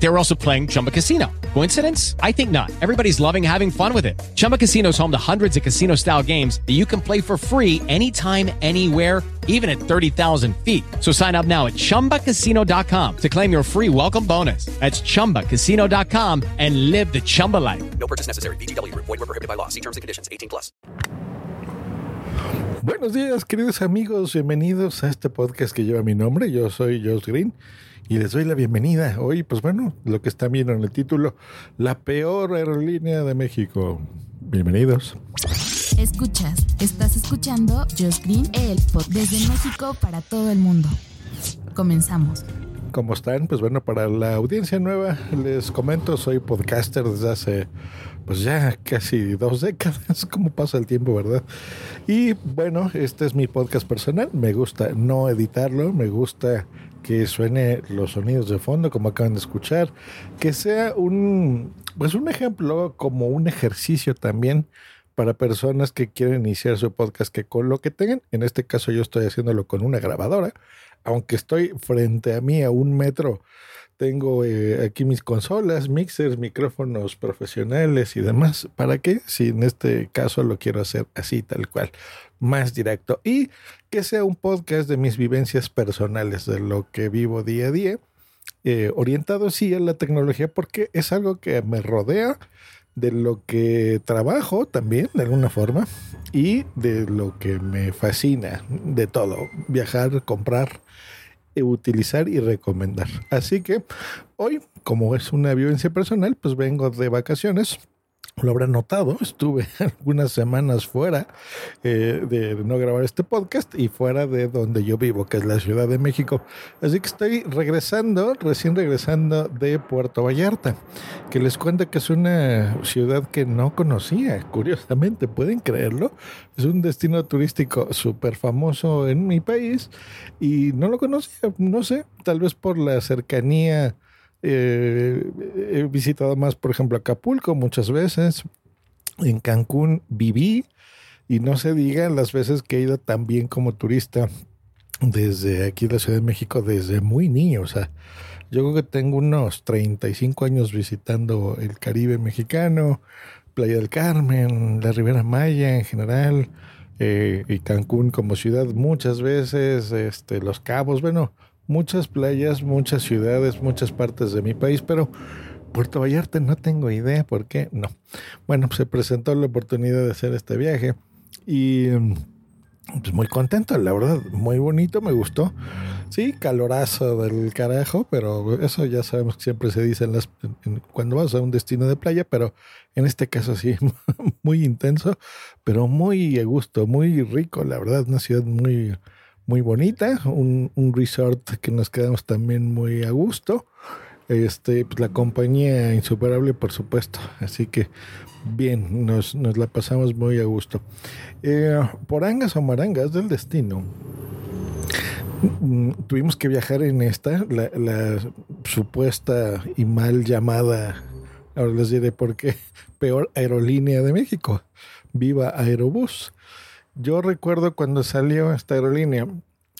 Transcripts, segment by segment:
They were also playing Chumba Casino. Coincidence? I think not. Everybody's loving having fun with it. Chumba Casino is home to hundreds of casino style games that you can play for free anytime, anywhere, even at 30,000 feet. So sign up now at chumbacasino.com to claim your free welcome bonus. That's chumbacasino.com and live the Chumba life. No purchase necessary. BGW. Void were prohibited by law. See terms and conditions. 18 plus. Buenos días, queridos amigos. Bienvenidos a este podcast que lleva mi nombre. Yo soy Josh Green y les doy la bienvenida. Hoy, pues bueno, lo que están viendo en el título, la peor aerolínea de México. Bienvenidos. Escuchas, estás escuchando Josh Green, el desde México para todo el mundo. Comenzamos. ¿Cómo están? Pues bueno, para la audiencia nueva, les comento, soy podcaster desde hace, pues ya casi dos décadas, como pasa el tiempo, ¿verdad? Y bueno, este es mi podcast personal, me gusta no editarlo, me gusta que suene los sonidos de fondo, como acaban de escuchar, que sea un, pues un ejemplo, como un ejercicio también para personas que quieren iniciar su podcast, que con lo que tengan, en este caso yo estoy haciéndolo con una grabadora, aunque estoy frente a mí a un metro, tengo eh, aquí mis consolas, mixers, micrófonos profesionales y demás. ¿Para qué? Si en este caso lo quiero hacer así, tal cual, más directo. Y que sea un podcast de mis vivencias personales, de lo que vivo día a día, eh, orientado sí a la tecnología, porque es algo que me rodea de lo que trabajo también, de alguna forma, y de lo que me fascina, de todo, viajar, comprar, utilizar y recomendar. Así que hoy, como es una vivencia personal, pues vengo de vacaciones lo habrán notado, estuve algunas semanas fuera eh, de no grabar este podcast y fuera de donde yo vivo, que es la Ciudad de México. Así que estoy regresando, recién regresando de Puerto Vallarta, que les cuento que es una ciudad que no conocía, curiosamente, pueden creerlo. Es un destino turístico súper famoso en mi país y no lo conocía, no sé, tal vez por la cercanía eh, he visitado más, por ejemplo, Acapulco muchas veces. En Cancún viví y no se diga las veces que he ido también como turista desde aquí de la Ciudad de México desde muy niño. O sea, yo creo que tengo unos 35 años visitando el Caribe mexicano, Playa del Carmen, la Ribera Maya en general, eh, y Cancún como ciudad muchas veces, este, Los Cabos, bueno, muchas playas, muchas ciudades, muchas partes de mi país, pero Puerto Vallarta no tengo idea por qué. No. Bueno, se presentó la oportunidad de hacer este viaje y pues muy contento, la verdad, muy bonito, me gustó. Sí, calorazo del carajo, pero eso ya sabemos que siempre se dice las, cuando vas a un destino de playa, pero en este caso sí, muy intenso, pero muy a gusto, muy rico, la verdad, una ciudad muy, muy bonita, un, un, resort que nos quedamos también muy a gusto. Este, pues la compañía insuperable, por supuesto. Así que bien, nos, nos la pasamos muy a gusto. Eh, por angas o marangas del destino, mm, tuvimos que viajar en esta, la, la supuesta y mal llamada, ahora les diré por qué, peor aerolínea de México. Viva Aerobús. Yo recuerdo cuando salió esta aerolínea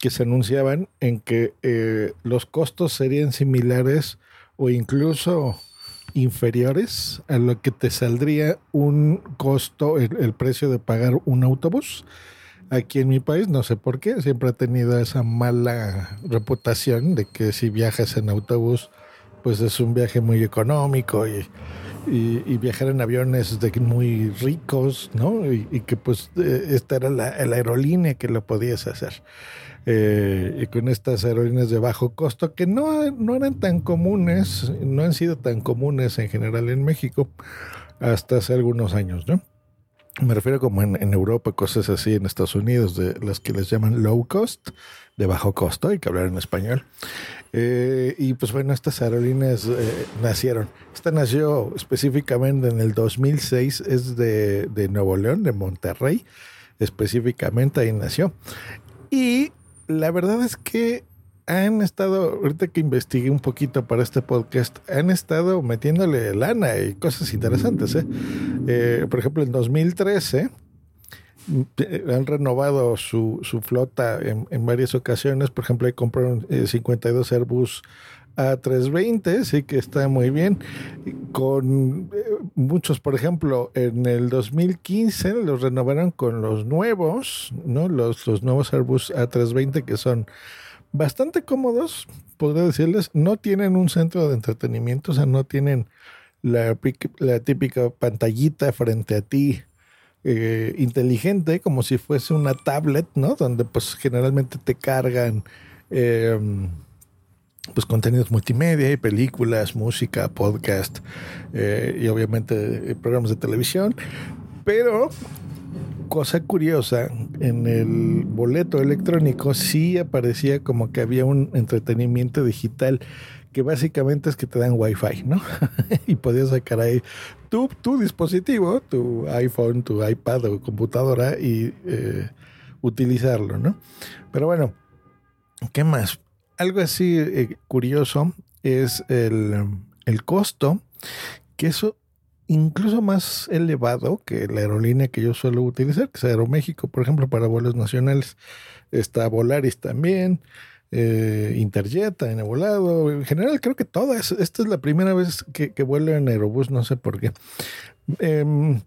que se anunciaban en que eh, los costos serían similares o incluso inferiores a lo que te saldría un costo, el, el, precio de pagar un autobús. Aquí en mi país, no sé por qué, siempre ha tenido esa mala reputación de que si viajas en autobús, pues es un viaje muy económico y, y, y, viajar en aviones de muy ricos, ¿no? Y, y que pues eh, esta era la, la, aerolínea que lo podías hacer. Eh, y con estas aerolíneas de bajo costo que no, no eran tan comunes, no han sido tan comunes en general en México hasta hace algunos años, ¿no? Me refiero como en, en, Europa, cosas así, en Estados Unidos, de las que les llaman low cost, de bajo costo, hay que hablar en español. Eh, y pues bueno, estas aerolíneas eh, nacieron. Esta nació específicamente en el 2006, es de, Nuevo León, de Monterrey, específicamente ahí nació. Y la verdad es que han estado, ahorita que investigué un poquito para este podcast, han estado metiéndole lana y cosas interesantes. ¿eh? Eh, por ejemplo, en 2013 eh, han renovado su, su flota en, en varias ocasiones. Por ejemplo, compraron eh, 52 Airbus A320, sí que está muy bien. Con eh, muchos, por ejemplo, en el 2015 los renovaron con los nuevos, ¿no? Los, los nuevos Airbus A320 que son bastante cómodos, podría decirles. No tienen un centro de entretenimiento, o sea, no tienen la típica pantallita frente a ti eh, inteligente, como si fuese una tablet, ¿no? Donde pues generalmente te cargan eh, pues contenidos multimedia películas, música, podcast eh, y obviamente eh, programas de televisión. Pero cosa curiosa, en el boleto electrónico sí aparecía como que había un entretenimiento digital que básicamente es que te dan wifi, ¿no? y podías sacar ahí tu, tu dispositivo, tu iPhone, tu iPad o computadora y eh, utilizarlo, ¿no? Pero bueno, ¿qué más? Algo así eh, curioso es el, el costo, que eso incluso más elevado que la aerolínea que yo suelo utilizar, que es Aeroméxico, por ejemplo, para vuelos nacionales. Está Volaris también, eh, Interjet, en volado. En general, creo que todas. Esta es la primera vez que, que vuelo en Aerobús, no sé por qué. Em,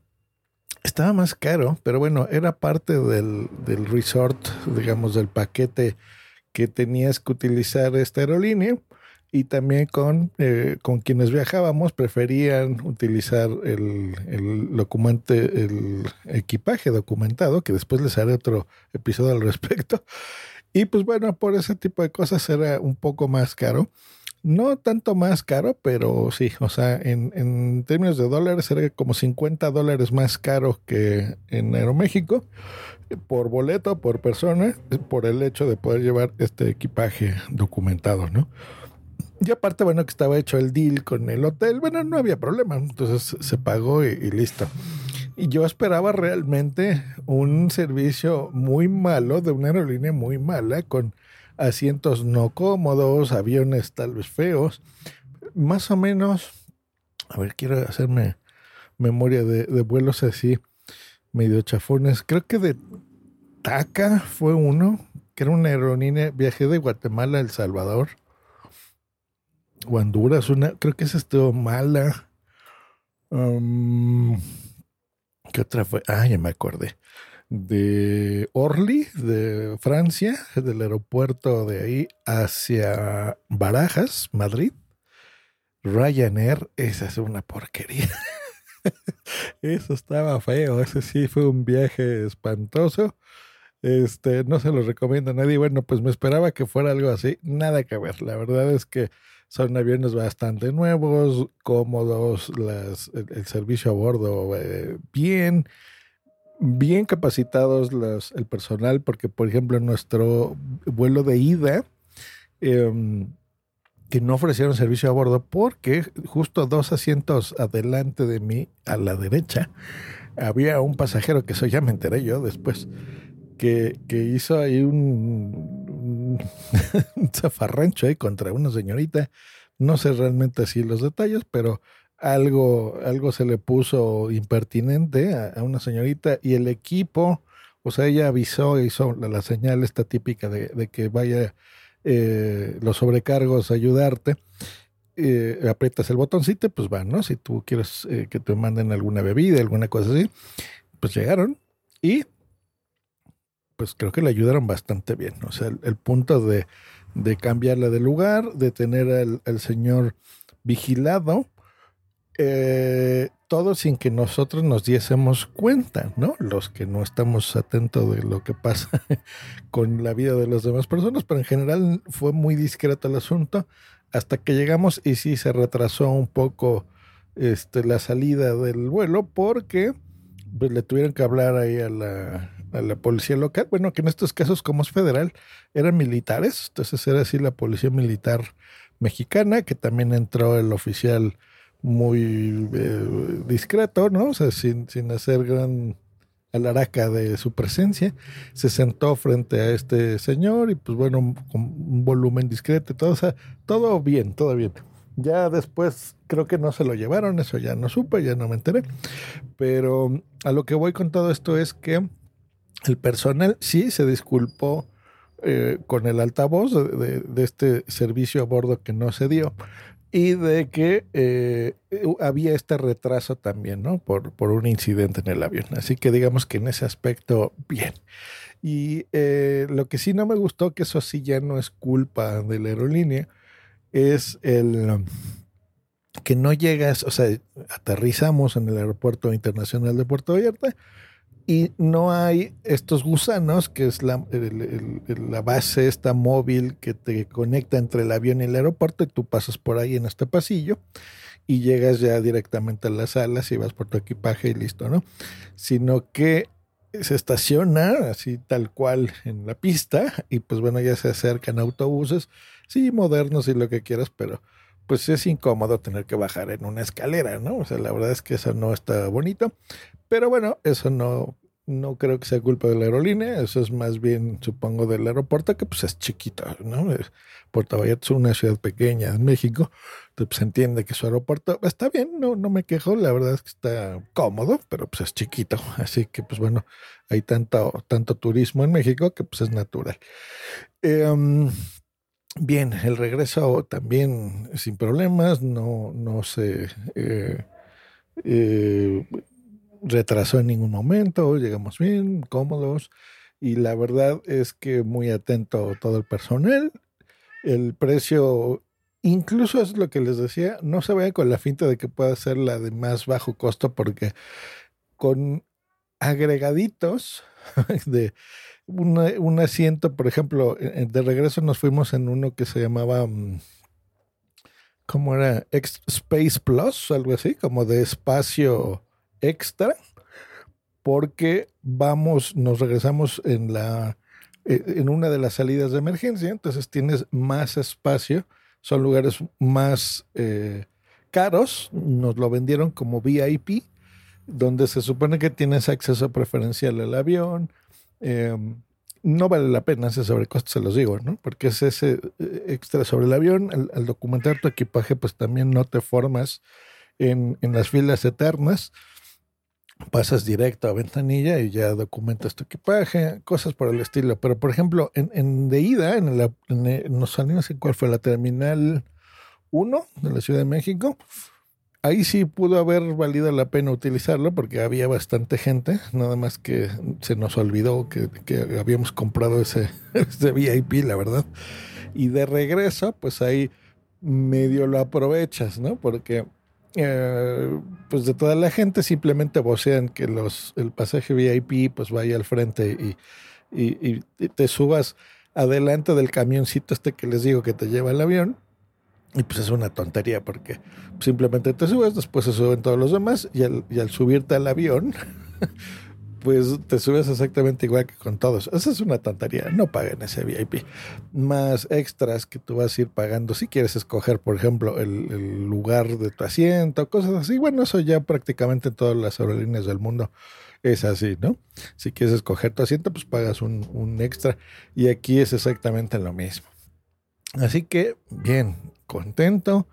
estaba más caro, pero bueno, era parte del, resort, digamos, del paquete que tenías que utilizar esta aerolínea y también con, eh, con quienes viajábamos preferían utilizar el, el equipaje documentado, que después les haré otro episodio al respecto. Y pues bueno, por ese tipo de cosas era un poco más caro. No tanto más caro, pero sí, o sea, en, en términos de dólares era como 50 dólares más caro que en Aeroméxico por boleto, por persona, por el hecho de poder llevar este equipaje documentado, ¿no? Y aparte, bueno, que estaba hecho el deal con el hotel, bueno, no había problema, entonces se pagó y listo. Y yo esperaba realmente un servicio muy malo de una aerolínea muy mala, con asientos no cómodos, aviones tal vez feos. Más o menos, a ver, quiero hacerme memoria de, vuelos así, medio chafones. Creo que de TACA fue uno, que era una aerolínea, viajé de Guatemala a El Salvador. O Honduras, una, creo que esa estuvo mala. Um, ¿Qué otra fue? Ah, ya me acordé. De Orly, de Francia, del aeropuerto de ahí hacia Barajas, Madrid. Ryanair, esa es una porquería. Eso estaba feo, ese sí fue un viaje espantoso. Este, no se lo recomiendo a nadie. Bueno, pues me esperaba que fuera algo así. Nada que ver. La verdad es que son aviones bastante nuevos, cómodos, las, el, servicio a bordo eh, bien, bien capacitados el personal, porque por ejemplo en nuestro vuelo de ida, eh, que no ofrecieron servicio a bordo porque justo dos asientos adelante de mí, a la derecha, había un pasajero que eso ya me enteré yo después, que, que hizo ahí un, un, zafarrancho ahí contra una señorita. No sé realmente así los detalles, pero algo, algo se le puso impertinente a, una señorita y el equipo, o sea, ella avisó, hizo la, la señal esta típica de, de que vaya eh, los sobrecargos a ayudarte. Eh, aprietas el botoncito, pues van, ¿no? Si tú quieres eh, que te manden alguna bebida, alguna cosa así, pues llegaron y pues creo que le ayudaron bastante bien. O sea, el, punto de, de, cambiarla de lugar, de tener al, al señor vigilado, eh, todo sin que nosotros nos diésemos cuenta, ¿no? Los que no estamos atentos de lo que pasa con la vida de las demás personas, pero en general fue muy discreto el asunto hasta que llegamos y sí se retrasó un poco este, la salida del vuelo porque pues, le tuvieron que hablar ahí a la, a la policía local. Bueno, que en estos casos, como es federal, eran militares, entonces era así la policía militar mexicana, que también entró el oficial muy eh, discreto, ¿no? O sea, sin, sin hacer gran alaraca de su presencia, se sentó frente a este señor y pues bueno, con un volumen discreto y todo, o sea, todo bien, todo bien. Ya después creo que no se lo llevaron, eso ya no supe, ya no me enteré. Pero a lo que voy con todo esto es que El personal sí se disculpó eh, con el altavoz de, este servicio a bordo que no se dio y de que eh, había este retraso también, ¿no? Por, por un incidente en el avión. Así que digamos que en ese aspecto, bien. Y eh, lo que sí no me gustó, que eso sí ya no es culpa de la aerolínea, es el que no llegas, o sea, aterrizamos en el aeropuerto internacional de Puerto Vallarta y no hay estos gusanos, que es la, la base esta móvil que te conecta entre el avión y el aeropuerto y tú pasas por ahí en este pasillo y llegas ya directamente a las salas y vas por tu equipaje y listo, ¿no? Sino que se estaciona así tal cual en la pista y pues bueno, ya se acercan autobuses, sí, modernos y lo que quieras, pero pues es incómodo tener que bajar en una escalera, ¿no? O sea, la verdad es que eso no está bonito, pero bueno, eso no, no creo que sea culpa de la aerolínea, eso es más bien, supongo, del aeropuerto, que pues es chiquito, ¿no? Puerto Vallarta es una ciudad pequeña en México, entonces pues, entiende que su aeropuerto está bien, no, no me quejo, la verdad es que está cómodo, pero pues es chiquito, así que pues bueno, hay tanto, tanto turismo en México que pues es natural. Um, bien, el regreso también sin problemas, no, no se eh, eh, retrasó en ningún momento, llegamos bien, cómodos, y la verdad es que muy atento todo el personal. El precio, incluso es lo que les decía, no se vaya con la finta de que pueda ser la de más bajo costo, porque con agregaditos de una- un asiento, por ejemplo, eh, de regreso nos fuimos en uno que se llamaba, mm, ¿cómo era? Space Plus, algo así, como de espacio extra, porque vamos, nos regresamos en la eh, en una de las salidas de emergencia, entonces tienes más espacio, son lugares más eh, caros, nos lo vendieron como VIP, donde se supone que tienes acceso preferencial al avión. eh, no vale la pena ese sobrecosto, se los digo, ¿no? Porque es ese eh, extra sobre el avión. Al, al documentar tu equipaje, pues también no te formas en, en las filas eternas. Pasas directo a ventanilla y ya documentas tu equipaje, cosas por el estilo. Pero, por ejemplo, en, en de ida, en, la, en, no sé cuál fue la terminal 1 de la Ciudad de México, ahí sí pudo haber valido la pena utilizarlo porque había bastante gente, nada más que se nos olvidó que, que habíamos comprado ese, ese VIP, la verdad. Y de regreso, pues ahí medio lo aprovechas, ¿no? Porque eh, pues de toda la gente simplemente vocean que los, el pasaje VIP pues vaya al frente y, y- te subas adelante del camioncito este que les digo que te lleva al avión. Y pues es una tontería porque simplemente te subes, después se suben todos los demás y al, y al subirte al avión, pues te subes exactamente igual que con todos. Esa es una tontería, no paguen ese VIP. Más extras que tú vas a ir pagando si quieres escoger, por ejemplo, el, lugar de tu asiento, cosas así. Bueno, eso ya prácticamente en todas las aerolíneas del mundo es así, ¿no? Si quieres escoger tu asiento, pues pagas un extra. Y aquí es exactamente lo mismo. Así que, bien, contento.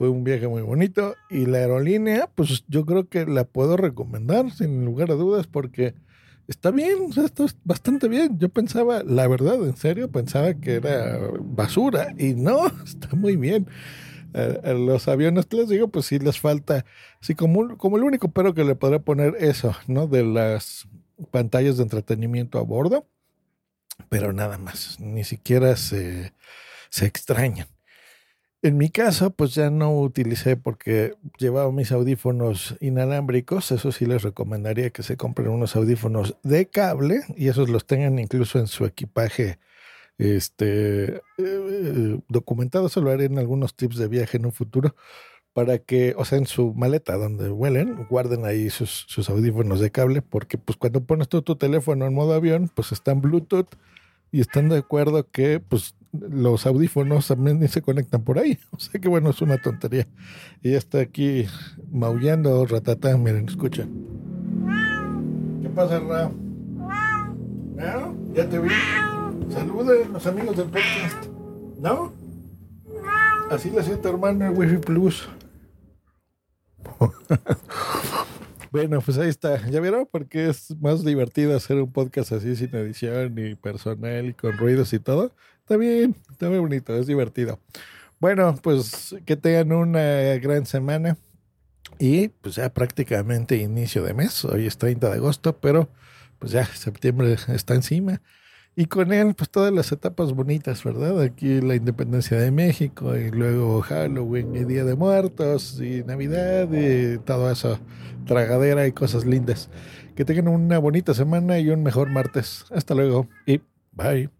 Fue un viaje muy bonito. Y la aerolínea, pues yo creo que la puedo recomendar sin lugar a dudas porque está bien, o sea, está bastante bien. Yo pensaba, la verdad, en serio, pensaba que era basura. Y no, está muy bien. Los aviones, les digo, pues sí les falta, sí, como, como el único pero que le podré poner eso, ¿no? De las pantallas de entretenimiento a bordo. Pero nada más, ni siquiera se, se extrañan. En mi caso, pues ya no utilicé porque llevaba mis audífonos inalámbricos. Eso sí les recomendaría que se compren unos audífonos de cable y esos los tengan incluso en su equipaje este, eh, documentado. Eso lo haré en algunos tips de viaje en un futuro para que, o sea, en su maleta donde vuelen, guarden ahí sus, sus audífonos de cable porque pues cuando pones tú tu teléfono en modo avión, pues está en Bluetooth y están de acuerdo que pues los audífonos también se conectan por ahí. O sea que bueno, es una tontería. Y está aquí maullando ratatá, miren, escuchen. ¿Qué pasa, Ra? ¿No? Ya te vi. Saluden los amigos del podcast. ¿No? Así le hacía tu hermano el Wi-Fi Plus. Bueno, pues ahí está. ¿Ya vieron? Porque es más divertido hacer un podcast así sin edición y personal y con ruidos y todo. Está bien, está muy bonito, es divertido. Bueno, pues que tengan una gran semana y pues ya prácticamente inicio de mes. Hoy es 30 de agosto, pero pues ya septiembre está encima. Y con él, pues todas las etapas bonitas, ¿verdad? Aquí la independencia de México y luego Halloween y Día de Muertos y Navidad y todo eso, tragadera y cosas lindas. Que tengan una bonita semana y un mejor martes. Hasta luego y bye.